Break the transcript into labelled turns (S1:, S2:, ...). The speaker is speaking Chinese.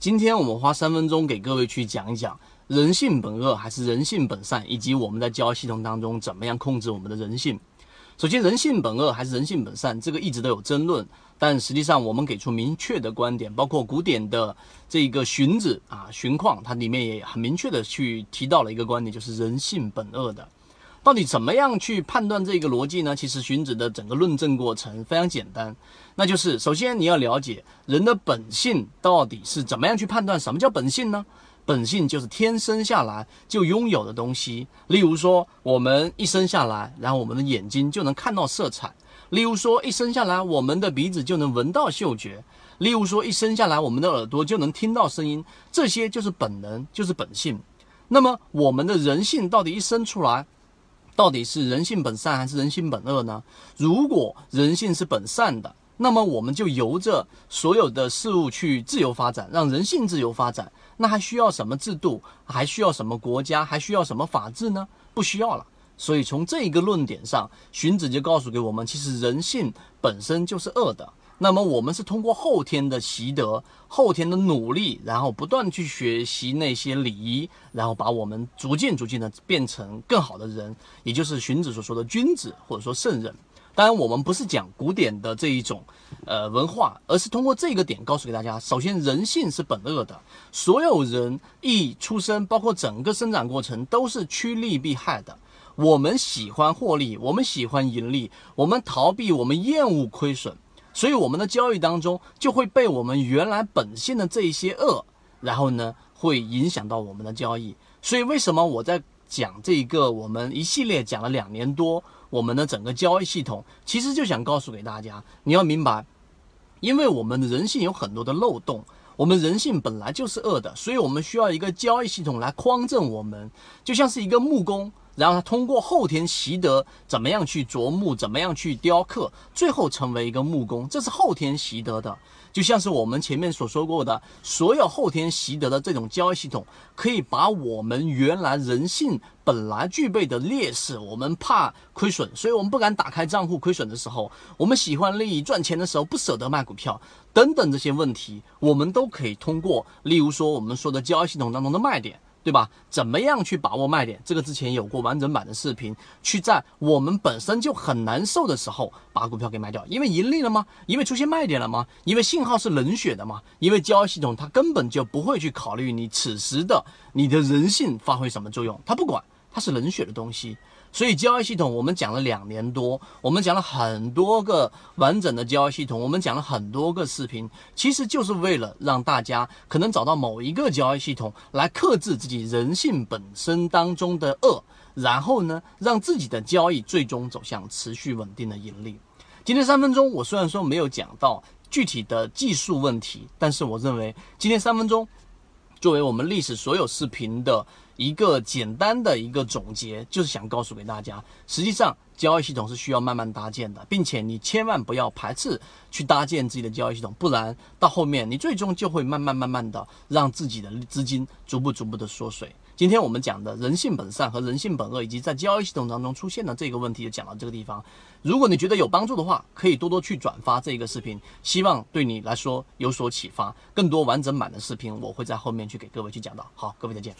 S1: 今天我们花三分钟给各位去讲一讲人性本恶还是人性本善，以及我们在交易系统当中怎么样控制我们的人性。首先，人性本恶还是人性本善，这个一直都有争论。但实际上，我们给出明确的观点，包括古典的这个荀子啊，荀况，它里面也很明确的去提到了一个观点，就是人性本恶的。到底怎么样去判断这个逻辑呢？其实荀子的整个论证过程非常简单，那就是首先你要了解人的本性到底是怎么样去判断什么叫本性呢？本性就是天生下来就拥有的东西。例如说，我们一生下来，然后我们的眼睛就能看到色彩；例如说，一生下来，我们的鼻子就能闻到嗅觉；例如说，一生下来，我们的耳朵就能听到声音。这些就是本能，就是本性。那么，我们的人性到底一生出来？到底是人性本善还是人性本恶呢？如果人性是本善的，那么我们就由着所有的事物去自由发展，让人性自由发展。那还需要什么制度？还需要什么国家？还需要什么法治呢？不需要了。所以从这一个论点上，荀子就告诉给我们，其实人性本身就是恶的。那么我们是通过后天的习得、后天的努力，然后不断去学习那些礼仪，然后把我们逐渐逐渐的变成更好的人，也就是荀子所说的君子或者说圣人。当然，我们不是讲古典的这一种呃文化，而是通过这个点告诉给大家：首先，人性是本恶的，所有人一出生，包括整个生长过程，都是趋利避害的。我们喜欢获利，我们喜欢盈利，我们逃避，我们厌恶亏损。所以我们的交易当中就会被我们原来本性的这一些恶，然后呢会影响到我们的交易。所以为什么我在讲这一个我们一系列讲了两年多我们的整个交易系统，其实就想告诉给大家，你要明白，因为我们的人性有很多的漏洞，我们人性本来就是恶的，所以我们需要一个交易系统来匡正我们，就像是一个木工。然后他通过后天习得，怎么样去琢木，怎么样去雕刻，最后成为一个木工，这是后天习得的。就像是我们前面所说过的，所有后天习得的这种交易系统，可以把我们原来人性本来具备的劣势，我们怕亏损，所以我们不敢打开账户，亏损的时候，我们喜欢利益赚钱的时候不舍得卖股票，等等这些问题，我们都可以通过，例如说我们说的交易系统当中的卖点。对吧？怎么样去把握卖点？这个之前有过完整版的视频，去在我们本身就很难受的时候把股票给卖掉，因为盈利了吗？因为出现卖点了吗？因为信号是冷血的吗？因为交易系统它根本就不会去考虑你此时的你的人性发挥什么作用，它不管，它是冷血的东西。所以交易系统我们讲了两年多，我们讲了很多个完整的交易系统，我们讲了很多个视频，其实就是为了让大家可能找到某一个交易系统来克制自己人性本身当中的恶，然后呢，让自己的交易最终走向持续稳定的盈利。今天三分钟，我虽然说没有讲到具体的技术问题，但是我认为今天三分钟作为我们历史所有视频的。一个简单的一个总结，就是想告诉给大家，实际上交易系统是需要慢慢搭建的，并且你千万不要排斥去搭建自己的交易系统，不然到后面你最终就会慢慢慢慢的让自己的资金逐步逐步的缩水。今天我们讲的人性本善和人性本恶，以及在交易系统当中出现的这个问题，就讲到这个地方。如果你觉得有帮助的话，可以多多去转发这个视频，希望对你来说有所启发。更多完整版的视频，我会在后面去给各位去讲到。好，各位再见。